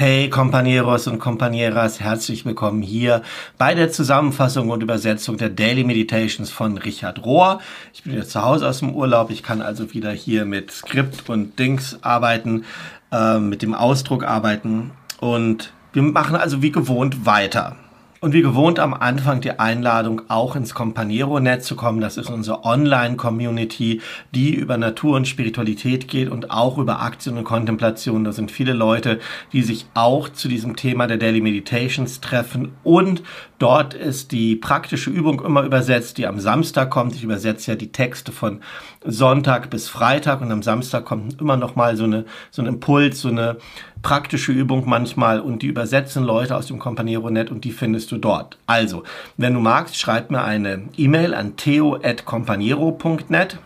Hey Companeros und Companeras, herzlich willkommen hier bei der Zusammenfassung und Übersetzung der Daily Meditations von Richard Rohr. Ich bin jetzt zu Hause aus dem Urlaub, ich kann also wieder hier mit Skript und Dings arbeiten, äh, mit dem Ausdruck arbeiten und wir machen also wie gewohnt weiter. Und wie gewohnt am Anfang die Einladung, auch ins Companiero-Netz zu kommen. Das ist unsere Online-Community, die über Natur und Spiritualität geht und auch über Aktien und Kontemplation. Da sind viele Leute, die sich auch zu diesem Thema der Daily Meditations treffen. Und dort ist die praktische Übung immer übersetzt, die am Samstag kommt. Ich übersetze ja die Texte von Sonntag bis Freitag und am Samstag kommt immer noch mal so eine, so ein Impuls, so eine praktische Übung manchmal und die übersetzen Leute aus dem Companiero-Net und die findest du dort. Also, wenn du magst, schreib mir eine E-Mail an theo.companiero.net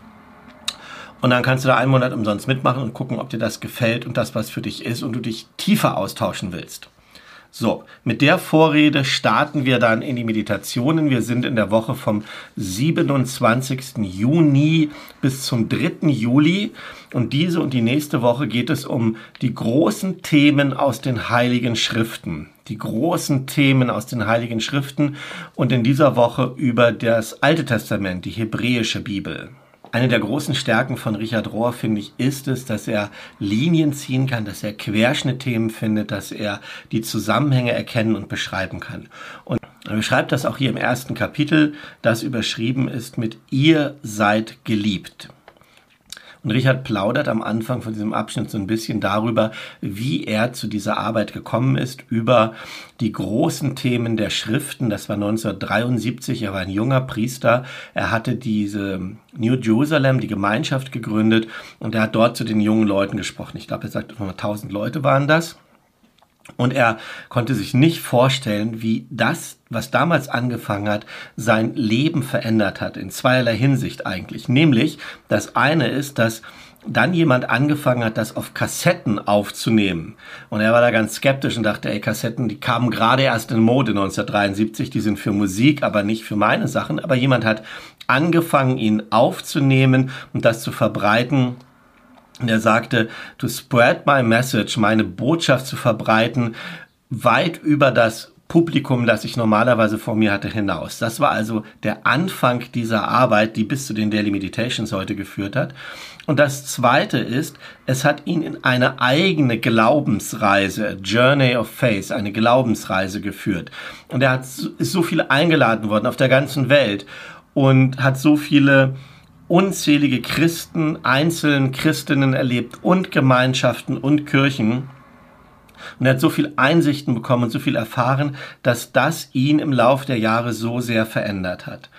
und dann kannst du da einen Monat umsonst mitmachen und gucken, ob dir das gefällt und das was für dich ist und du dich tiefer austauschen willst. So, mit der Vorrede starten wir dann in die Meditationen. Wir sind in der Woche vom 27. Juni bis zum 3. Juli. Und diese und die nächste Woche geht es um die großen Themen aus den Heiligen Schriften. Die großen Themen aus den Heiligen Schriften und in dieser Woche über das Alte Testament, die hebräische Bibel. Eine der großen Stärken von Richard Rohr, finde ich, ist es, dass er Linien ziehen kann, dass er Querschnittthemen findet, dass er die Zusammenhänge erkennen und beschreiben kann. Und er beschreibt das auch hier im ersten Kapitel, das überschrieben ist mit Ihr seid geliebt. Und Richard plaudert am Anfang von diesem Abschnitt so ein bisschen darüber, wie er zu dieser Arbeit gekommen ist, über die großen Themen der Schriften. Das war 1973, er war ein junger Priester. Er hatte diese New Jerusalem, die Gemeinschaft gegründet und er hat dort zu den jungen Leuten gesprochen. Ich glaube, er sagt, 1000 Leute waren das. Und er konnte sich nicht vorstellen, wie das, was damals angefangen hat, sein Leben verändert hat, in zweierlei Hinsicht eigentlich. Nämlich, das eine ist, dass dann jemand angefangen hat, das auf Kassetten aufzunehmen. Und er war da ganz skeptisch und dachte, ey, Kassetten, die kamen gerade erst in Mode 1973, die sind für Musik, aber nicht für meine Sachen. Aber jemand hat angefangen, ihn aufzunehmen und das zu verbreiten und er sagte, to spread my message, meine Botschaft zu verbreiten, weit über das Publikum, das ich normalerweise vor mir hatte, hinaus. Das war also der Anfang dieser Arbeit, die bis zu den Daily Meditations heute geführt hat. Und das zweite ist, es hat ihn in eine eigene Glaubensreise, Journey of Faith, eine Glaubensreise geführt. Und er hat, ist so viele eingeladen worden auf der ganzen Welt und hat so viele unzählige Christen, einzelnen Christinnen erlebt und Gemeinschaften und Kirchen. Und er hat so viel Einsichten bekommen und so viel erfahren, dass das ihn im Lauf der Jahre so sehr verändert hat.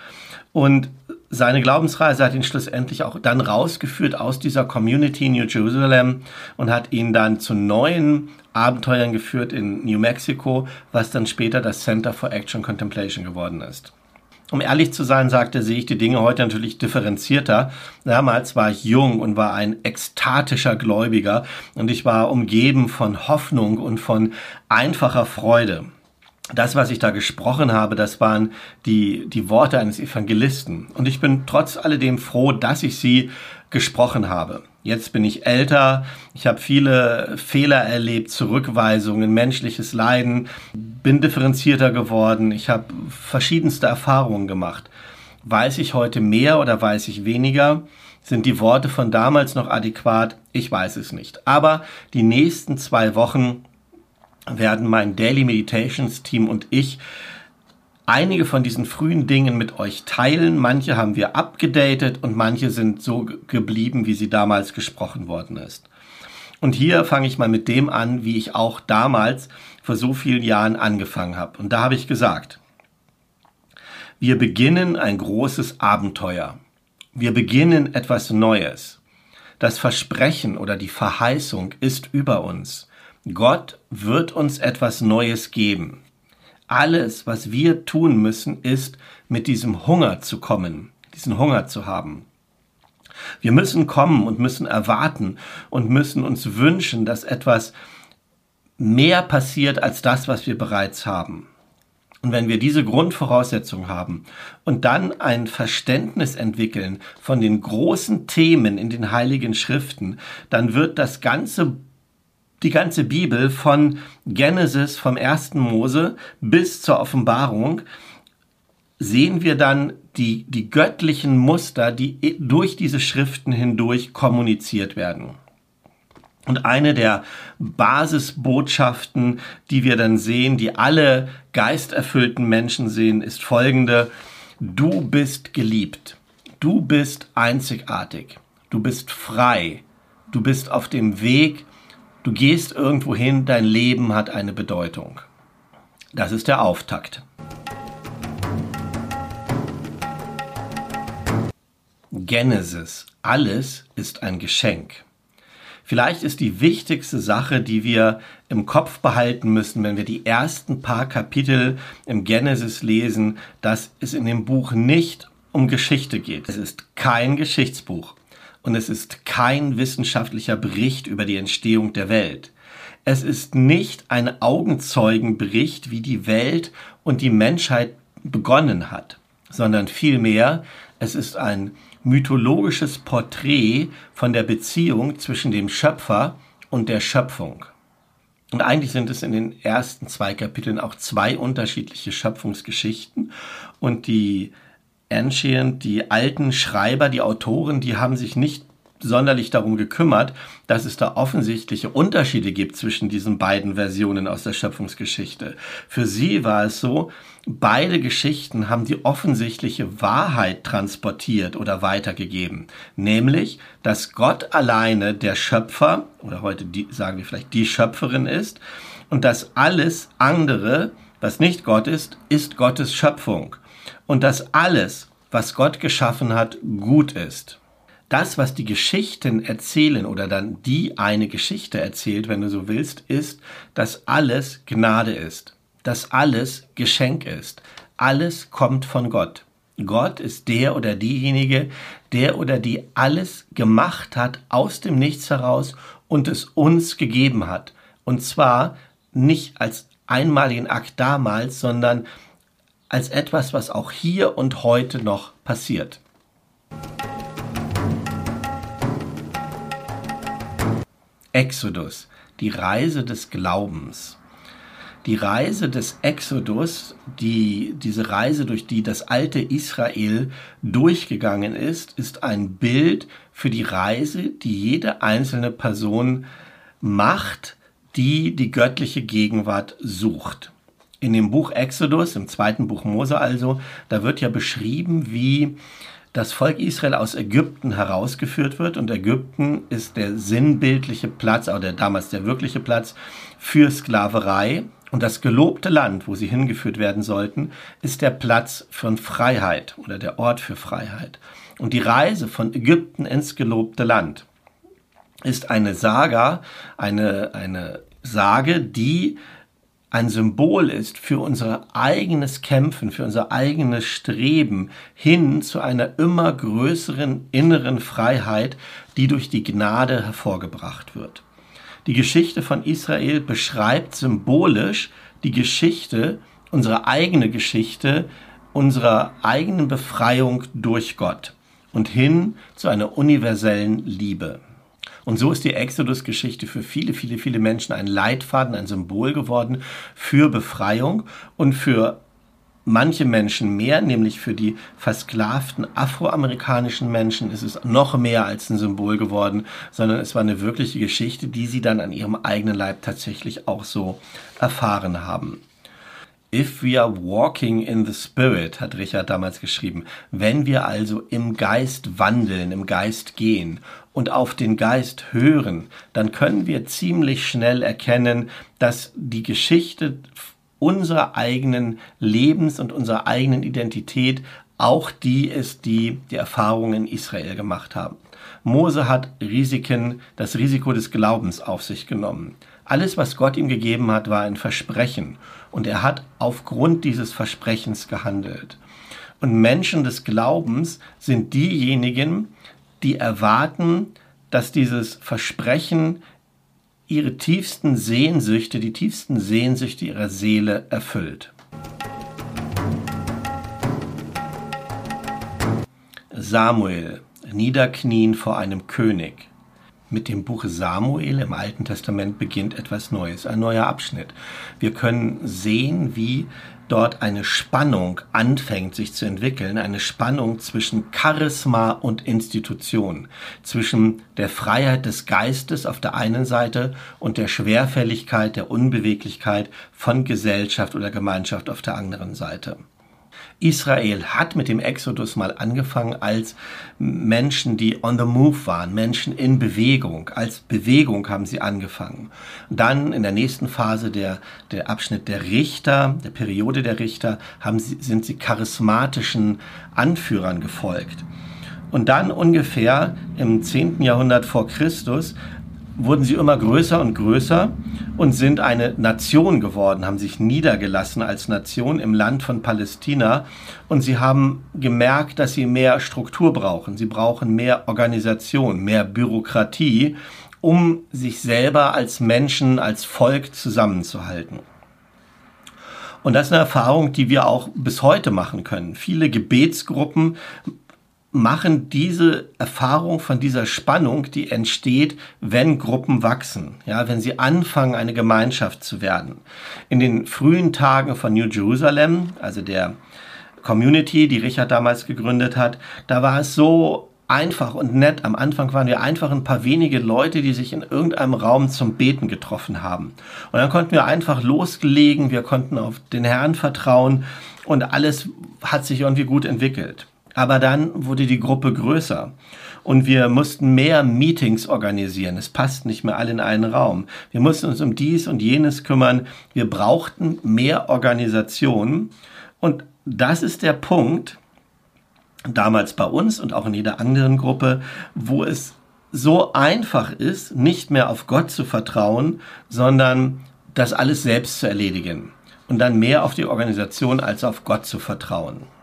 Und seine Glaubensreise hat ihn schlussendlich auch dann rausgeführt aus dieser Community New Jerusalem und hat ihn dann zu neuen Abenteuern geführt in New Mexico, was dann später das Center for Action Contemplation geworden ist. Um ehrlich zu sein, sagte, sehe ich die Dinge heute natürlich differenzierter. Damals war ich jung und war ein ekstatischer Gläubiger und ich war umgeben von Hoffnung und von einfacher Freude. Das, was ich da gesprochen habe, das waren die, die Worte eines Evangelisten. Und ich bin trotz alledem froh, dass ich sie gesprochen habe. Jetzt bin ich älter, ich habe viele Fehler erlebt, Zurückweisungen, menschliches Leiden, bin differenzierter geworden, ich habe verschiedenste Erfahrungen gemacht. Weiß ich heute mehr oder weiß ich weniger? Sind die Worte von damals noch adäquat? Ich weiß es nicht. Aber die nächsten zwei Wochen werden mein Daily Meditations Team und ich einige von diesen frühen Dingen mit euch teilen. Manche haben wir abgedatet und manche sind so geblieben, wie sie damals gesprochen worden ist. Und hier fange ich mal mit dem an, wie ich auch damals vor so vielen Jahren angefangen habe. Und da habe ich gesagt, wir beginnen ein großes Abenteuer. Wir beginnen etwas Neues. Das Versprechen oder die Verheißung ist über uns. Gott wird uns etwas Neues geben. Alles, was wir tun müssen, ist, mit diesem Hunger zu kommen, diesen Hunger zu haben. Wir müssen kommen und müssen erwarten und müssen uns wünschen, dass etwas mehr passiert als das, was wir bereits haben. Und wenn wir diese Grundvoraussetzung haben und dann ein Verständnis entwickeln von den großen Themen in den heiligen Schriften, dann wird das ganze Die ganze Bibel von Genesis, vom ersten Mose bis zur Offenbarung sehen wir dann die, die göttlichen Muster, die durch diese Schriften hindurch kommuniziert werden. Und eine der Basisbotschaften, die wir dann sehen, die alle geisterfüllten Menschen sehen, ist folgende. Du bist geliebt. Du bist einzigartig. Du bist frei. Du bist auf dem Weg. Du gehst irgendwo hin. Dein Leben hat eine Bedeutung. Das ist der Auftakt. Genesis. Alles ist ein Geschenk. Vielleicht ist die wichtigste Sache, die wir im Kopf behalten müssen, wenn wir die ersten paar Kapitel im Genesis lesen, dass es in dem Buch nicht um Geschichte geht. Es ist kein Geschichtsbuch und es ist kein wissenschaftlicher Bericht über die Entstehung der Welt. Es ist nicht ein Augenzeugenbericht, wie die Welt und die Menschheit begonnen hat, sondern vielmehr es ist ein mythologisches Porträt von der Beziehung zwischen dem Schöpfer und der Schöpfung. Und eigentlich sind es in den ersten zwei Kapiteln auch zwei unterschiedliche Schöpfungsgeschichten. Und die Ancient, die alten Schreiber, die Autoren, die haben sich nicht sonderlich darum gekümmert, dass es da offensichtliche Unterschiede gibt zwischen diesen beiden Versionen aus der Schöpfungsgeschichte. Für sie war es so, beide Geschichten haben die offensichtliche Wahrheit transportiert oder weitergegeben, nämlich, dass Gott alleine der Schöpfer oder heute die, sagen wir vielleicht die Schöpferin ist und dass alles andere, was nicht Gott ist, ist Gottes Schöpfung. Und dass alles, was Gott geschaffen hat, gut ist das, was die Geschichten erzählen oder dann die eine Geschichte erzählt, wenn du so willst, ist, dass alles Gnade ist, dass alles Geschenk ist. Alles kommt von Gott. Gott ist der oder diejenige, der oder die alles gemacht hat aus dem Nichts heraus und es uns gegeben hat. Und zwar nicht als einmaligen Akt damals, sondern als etwas, was auch hier und heute noch passiert. Exodus, die Reise des Glaubens. Die Reise des Exodus, die, diese Reise, durch die das alte Israel durchgegangen ist, ist ein Bild für die Reise, die jede einzelne Person macht, die die göttliche Gegenwart sucht. In dem Buch Exodus, im zweiten Buch Mose also, da wird ja beschrieben, wie das Volk Israel aus Ägypten herausgeführt wird und Ägypten ist der sinnbildliche Platz, oder damals der wirkliche Platz für Sklaverei und das gelobte Land, wo sie hingeführt werden sollten, ist der Platz von Freiheit oder der Ort für Freiheit. Und die Reise von Ägypten ins gelobte Land ist eine Saga, eine, eine Sage, die ein Symbol ist für unser eigenes Kämpfen, für unser eigenes Streben hin zu einer immer größeren inneren Freiheit, die durch die Gnade hervorgebracht wird. Die Geschichte von Israel beschreibt symbolisch die Geschichte, unsere eigene Geschichte, unserer eigenen Befreiung durch Gott und hin zu einer universellen Liebe. Und so ist die Exodus-Geschichte für viele, viele, viele Menschen ein Leitfaden, ein Symbol geworden für Befreiung und für manche Menschen mehr, nämlich für die versklavten afroamerikanischen Menschen ist es noch mehr als ein Symbol geworden, sondern es war eine wirkliche Geschichte, die sie dann an ihrem eigenen Leib tatsächlich auch so erfahren haben. If we are walking in the Spirit, hat Richard damals geschrieben, wenn wir also im Geist wandeln, im Geist gehen und auf den Geist hören, dann können wir ziemlich schnell erkennen, dass die Geschichte unserer eigenen Lebens und unserer eigenen Identität auch die ist, die die Erfahrungen in Israel gemacht haben. Mose hat Risiken, das Risiko des Glaubens auf sich genommen. Alles, was Gott ihm gegeben hat, war ein Versprechen. Und er hat aufgrund dieses Versprechens gehandelt. Und Menschen des Glaubens sind diejenigen, die erwarten, dass dieses Versprechen ihre tiefsten Sehnsüchte, die tiefsten Sehnsüchte ihrer Seele erfüllt. Samuel, niederknien vor einem König. Mit dem Buch Samuel im Alten Testament beginnt etwas Neues, ein neuer Abschnitt. Wir können sehen, wie dort eine Spannung anfängt sich zu entwickeln, eine Spannung zwischen Charisma und Institution, zwischen der Freiheit des Geistes auf der einen Seite und der Schwerfälligkeit, der Unbeweglichkeit von Gesellschaft oder Gemeinschaft auf der anderen Seite. Israel hat mit dem Exodus mal angefangen als Menschen, die on the move waren, Menschen in Bewegung. Als Bewegung haben sie angefangen. Dann in der nächsten Phase der, der Abschnitt der Richter, der Periode der Richter, haben sie, sind sie charismatischen Anführern gefolgt. Und dann ungefähr im 10. Jahrhundert vor Christus wurden sie immer größer und größer und sind eine Nation geworden, haben sich niedergelassen als Nation im Land von Palästina und sie haben gemerkt, dass sie mehr Struktur brauchen. Sie brauchen mehr Organisation, mehr Bürokratie, um sich selber als Menschen, als Volk zusammenzuhalten. Und das ist eine Erfahrung, die wir auch bis heute machen können. Viele Gebetsgruppen machen diese Erfahrung von dieser Spannung, die entsteht, wenn Gruppen wachsen, ja, wenn sie anfangen, eine Gemeinschaft zu werden. In den frühen Tagen von New Jerusalem, also der Community, die Richard damals gegründet hat, da war es so einfach und nett. Am Anfang waren wir einfach ein paar wenige Leute, die sich in irgendeinem Raum zum Beten getroffen haben. Und dann konnten wir einfach loslegen, wir konnten auf den Herrn vertrauen und alles hat sich irgendwie gut entwickelt. Aber dann wurde die Gruppe größer und wir mussten mehr Meetings organisieren. Es passt nicht mehr alle in einen Raum. Wir mussten uns um dies und jenes kümmern. Wir brauchten mehr Organisation. Und das ist der Punkt, damals bei uns und auch in jeder anderen Gruppe, wo es so einfach ist, nicht mehr auf Gott zu vertrauen, sondern das alles selbst zu erledigen. Und dann mehr auf die Organisation als auf Gott zu vertrauen.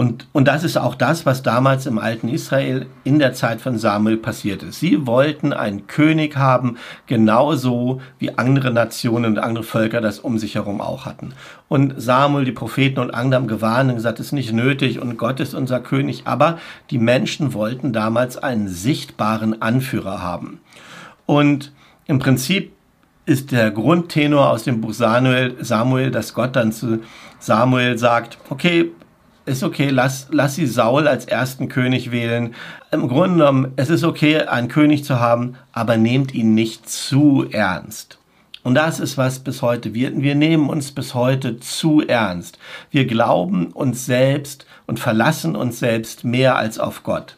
Und, und das ist auch das, was damals im alten Israel in der Zeit von Samuel passiert ist. Sie wollten einen König haben, genauso wie andere Nationen und andere Völker das um sich herum auch hatten. Und Samuel, die Propheten und andere haben gewarnt und gesagt, es ist nicht nötig und Gott ist unser König. Aber die Menschen wollten damals einen sichtbaren Anführer haben. Und im Prinzip ist der Grundtenor aus dem Buch Samuel, Samuel, dass Gott dann zu Samuel sagt, okay, ist okay, lass, lass sie Saul als ersten König wählen. Im Grunde genommen, es ist okay, einen König zu haben, aber nehmt ihn nicht zu ernst. Und das ist was bis heute. Wir, wir nehmen uns bis heute zu ernst. Wir glauben uns selbst und verlassen uns selbst mehr als auf Gott.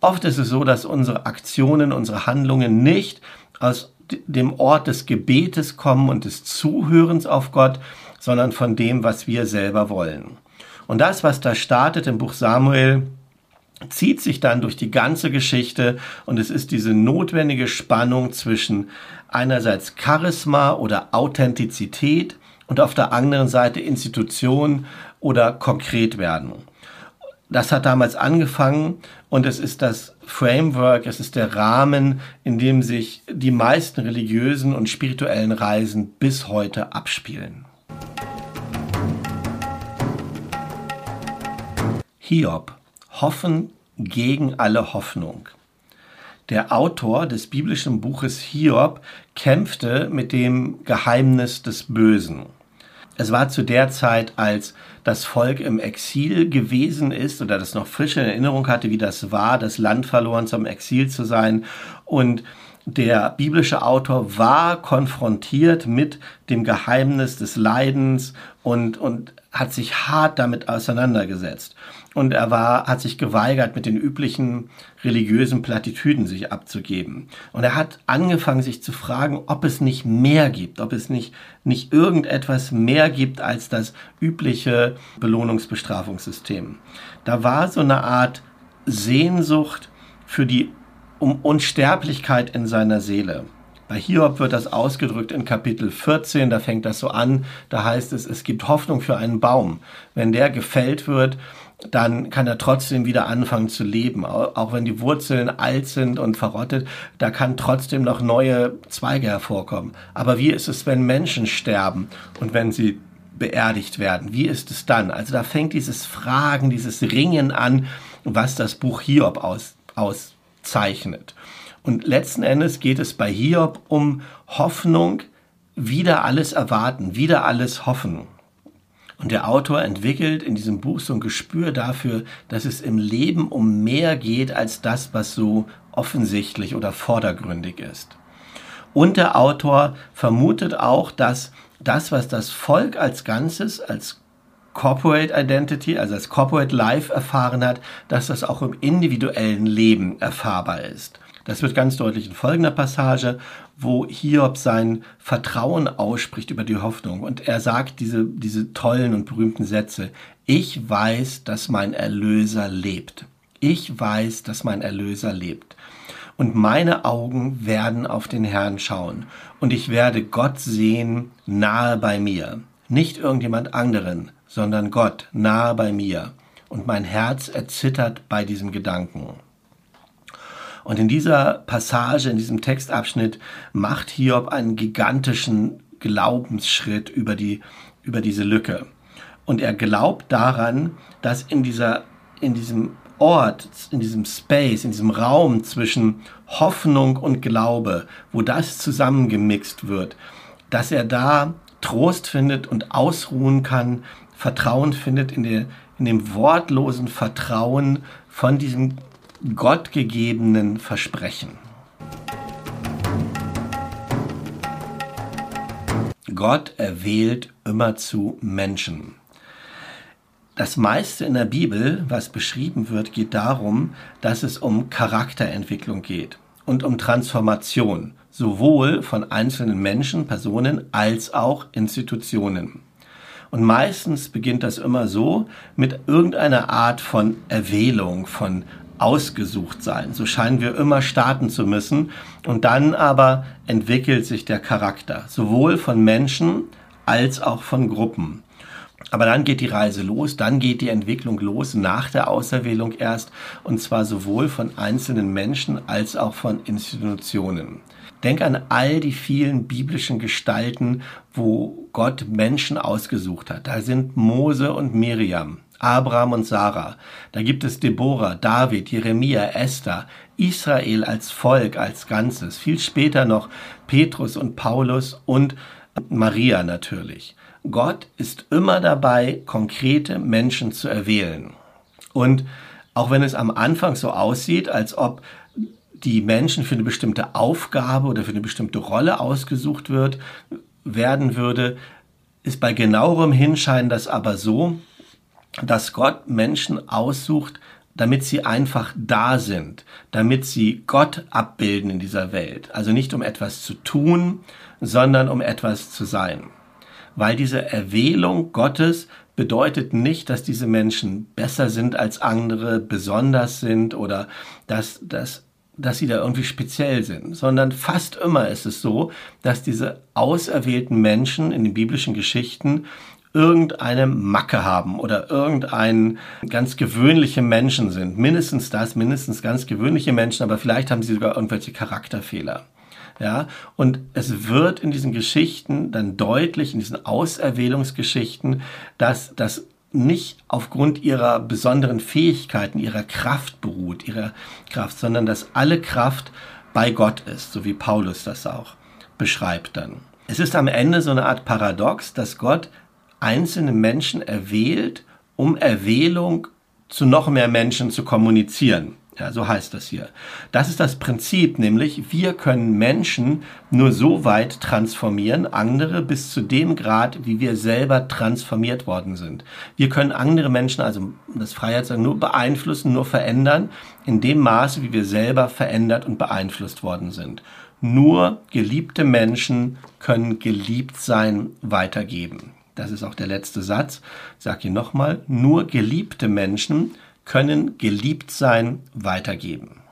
Oft ist es so, dass unsere Aktionen, unsere Handlungen nicht aus dem Ort des Gebetes kommen und des Zuhörens auf Gott, sondern von dem, was wir selber wollen. Und das, was da startet im Buch Samuel, zieht sich dann durch die ganze Geschichte und es ist diese notwendige Spannung zwischen einerseits Charisma oder Authentizität und auf der anderen Seite Institution oder konkret werden. Das hat damals angefangen und es ist das Framework, es ist der Rahmen, in dem sich die meisten religiösen und spirituellen Reisen bis heute abspielen. Hiob, Hoffen gegen alle Hoffnung. Der Autor des biblischen Buches Hiob kämpfte mit dem Geheimnis des Bösen. Es war zu der Zeit, als das Volk im Exil gewesen ist oder das noch frisch in Erinnerung hatte, wie das war, das Land verloren zum Exil zu sein. Und der biblische Autor war konfrontiert mit dem Geheimnis des Leidens und, und hat sich hart damit auseinandergesetzt und er war, hat sich geweigert, mit den üblichen religiösen Plattitüden sich abzugeben. Und er hat angefangen, sich zu fragen, ob es nicht mehr gibt, ob es nicht, nicht irgendetwas mehr gibt als das übliche Belohnungsbestrafungssystem. Da war so eine Art Sehnsucht für die um Unsterblichkeit in seiner Seele. Bei Hiob wird das ausgedrückt in Kapitel 14, da fängt das so an, da heißt es, es gibt Hoffnung für einen Baum. Wenn der gefällt wird, dann kann er trotzdem wieder anfangen zu leben. Auch wenn die Wurzeln alt sind und verrottet, da kann trotzdem noch neue Zweige hervorkommen. Aber wie ist es, wenn Menschen sterben und wenn sie beerdigt werden? Wie ist es dann? Also da fängt dieses Fragen, dieses Ringen an, was das Buch Hiob aus, auszeichnet. Und letzten Endes geht es bei Hiob um Hoffnung, wieder alles erwarten, wieder alles hoffen. Und der Autor entwickelt in diesem Buch so ein Gespür dafür, dass es im Leben um mehr geht als das, was so offensichtlich oder vordergründig ist. Und der Autor vermutet auch, dass das, was das Volk als Ganzes, als Corporate Identity, also als Corporate Life erfahren hat, dass das auch im individuellen Leben erfahrbar ist. Das wird ganz deutlich in folgender Passage, wo Hiob sein Vertrauen ausspricht über die Hoffnung. Und er sagt diese, diese tollen und berühmten Sätze. Ich weiß, dass mein Erlöser lebt. Ich weiß, dass mein Erlöser lebt. Und meine Augen werden auf den Herrn schauen. Und ich werde Gott sehen nahe bei mir. Nicht irgendjemand anderen, sondern Gott nahe bei mir. Und mein Herz erzittert bei diesem Gedanken. Und in dieser Passage, in diesem Textabschnitt macht Hiob einen gigantischen Glaubensschritt über, die, über diese Lücke. Und er glaubt daran, dass in, dieser, in diesem Ort, in diesem Space, in diesem Raum zwischen Hoffnung und Glaube, wo das zusammengemixt wird, dass er da Trost findet und ausruhen kann, Vertrauen findet in, der, in dem wortlosen Vertrauen von diesem gottgegebenen Versprechen. Gott erwählt immerzu Menschen. Das meiste in der Bibel, was beschrieben wird, geht darum, dass es um Charakterentwicklung geht und um Transformation, sowohl von einzelnen Menschen, Personen als auch Institutionen. Und meistens beginnt das immer so mit irgendeiner Art von Erwählung, von ausgesucht sein. So scheinen wir immer starten zu müssen. Und dann aber entwickelt sich der Charakter, sowohl von Menschen als auch von Gruppen. Aber dann geht die Reise los, dann geht die Entwicklung los nach der Auserwählung erst, und zwar sowohl von einzelnen Menschen als auch von Institutionen. Denk an all die vielen biblischen Gestalten, wo Gott Menschen ausgesucht hat. Da sind Mose und Miriam, Abraham und Sarah. Da gibt es Deborah, David, Jeremia, Esther, Israel als Volk, als Ganzes. Viel später noch Petrus und Paulus und Maria natürlich. Gott ist immer dabei, konkrete Menschen zu erwählen. Und auch wenn es am Anfang so aussieht, als ob die Menschen für eine bestimmte Aufgabe oder für eine bestimmte Rolle ausgesucht wird, werden würde, ist bei genauerem Hinschein das aber so, dass Gott Menschen aussucht, damit sie einfach da sind, damit sie Gott abbilden in dieser Welt. Also nicht um etwas zu tun, sondern um etwas zu sein. Weil diese Erwählung Gottes bedeutet nicht, dass diese Menschen besser sind als andere, besonders sind oder dass, dass, dass sie da irgendwie speziell sind, sondern fast immer ist es so, dass diese auserwählten Menschen in den biblischen Geschichten irgendeine Macke haben oder irgendein ganz gewöhnliche Menschen sind. Mindestens das, mindestens ganz gewöhnliche Menschen, aber vielleicht haben sie sogar irgendwelche Charakterfehler. Ja, und es wird in diesen Geschichten dann deutlich, in diesen Auserwählungsgeschichten, dass das nicht aufgrund ihrer besonderen Fähigkeiten, ihrer Kraft beruht, ihrer Kraft, sondern dass alle Kraft bei Gott ist, so wie Paulus das auch beschreibt dann. Es ist am Ende so eine Art Paradox, dass Gott einzelne Menschen erwählt, um Erwählung zu noch mehr Menschen zu kommunizieren. Ja, so heißt das hier. Das ist das Prinzip, nämlich wir können Menschen nur so weit transformieren, andere bis zu dem Grad, wie wir selber transformiert worden sind. Wir können andere Menschen, also das Freiheitssagen, nur beeinflussen, nur verändern, in dem Maße, wie wir selber verändert und beeinflusst worden sind. Nur geliebte Menschen können geliebt sein weitergeben das ist auch der letzte Satz, ich sage ihn nochmal, nur geliebte Menschen können geliebt sein weitergeben.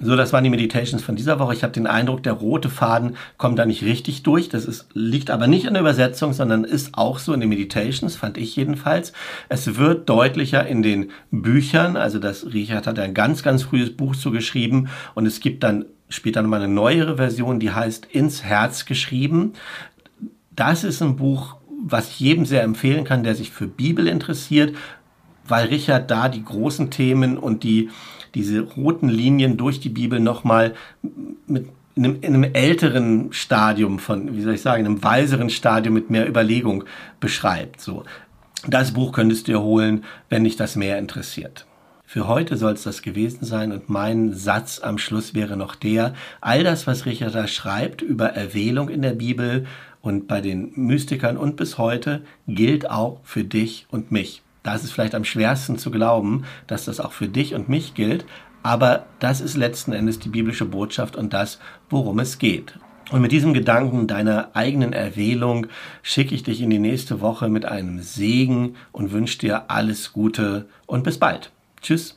So, das waren die Meditations von dieser Woche. Ich habe den Eindruck, der rote Faden kommt da nicht richtig durch. Das ist, liegt aber nicht an der Übersetzung, sondern ist auch so in den Meditations, fand ich jedenfalls. Es wird deutlicher in den Büchern. Also das Richard hat ein ganz, ganz frühes Buch zugeschrieben und es gibt dann später nochmal eine neuere Version, die heißt Ins Herz geschrieben. Das ist ein Buch, was ich jedem sehr empfehlen kann, der sich für Bibel interessiert, weil Richard da die großen Themen und die, diese roten Linien durch die Bibel nochmal mit in einem, in einem älteren Stadium von, wie soll ich sagen, einem weiseren Stadium mit mehr Überlegung beschreibt. So. Das Buch könntest du dir holen, wenn dich das mehr interessiert. Für heute soll es das gewesen sein und mein Satz am Schluss wäre noch der, all das, was Richard da schreibt über Erwählung in der Bibel und bei den Mystikern und bis heute, gilt auch für dich und mich. Da ist es vielleicht am schwersten zu glauben, dass das auch für dich und mich gilt, aber das ist letzten Endes die biblische Botschaft und das, worum es geht. Und mit diesem Gedanken deiner eigenen Erwählung schicke ich dich in die nächste Woche mit einem Segen und wünsche dir alles Gute und bis bald. Tschüss.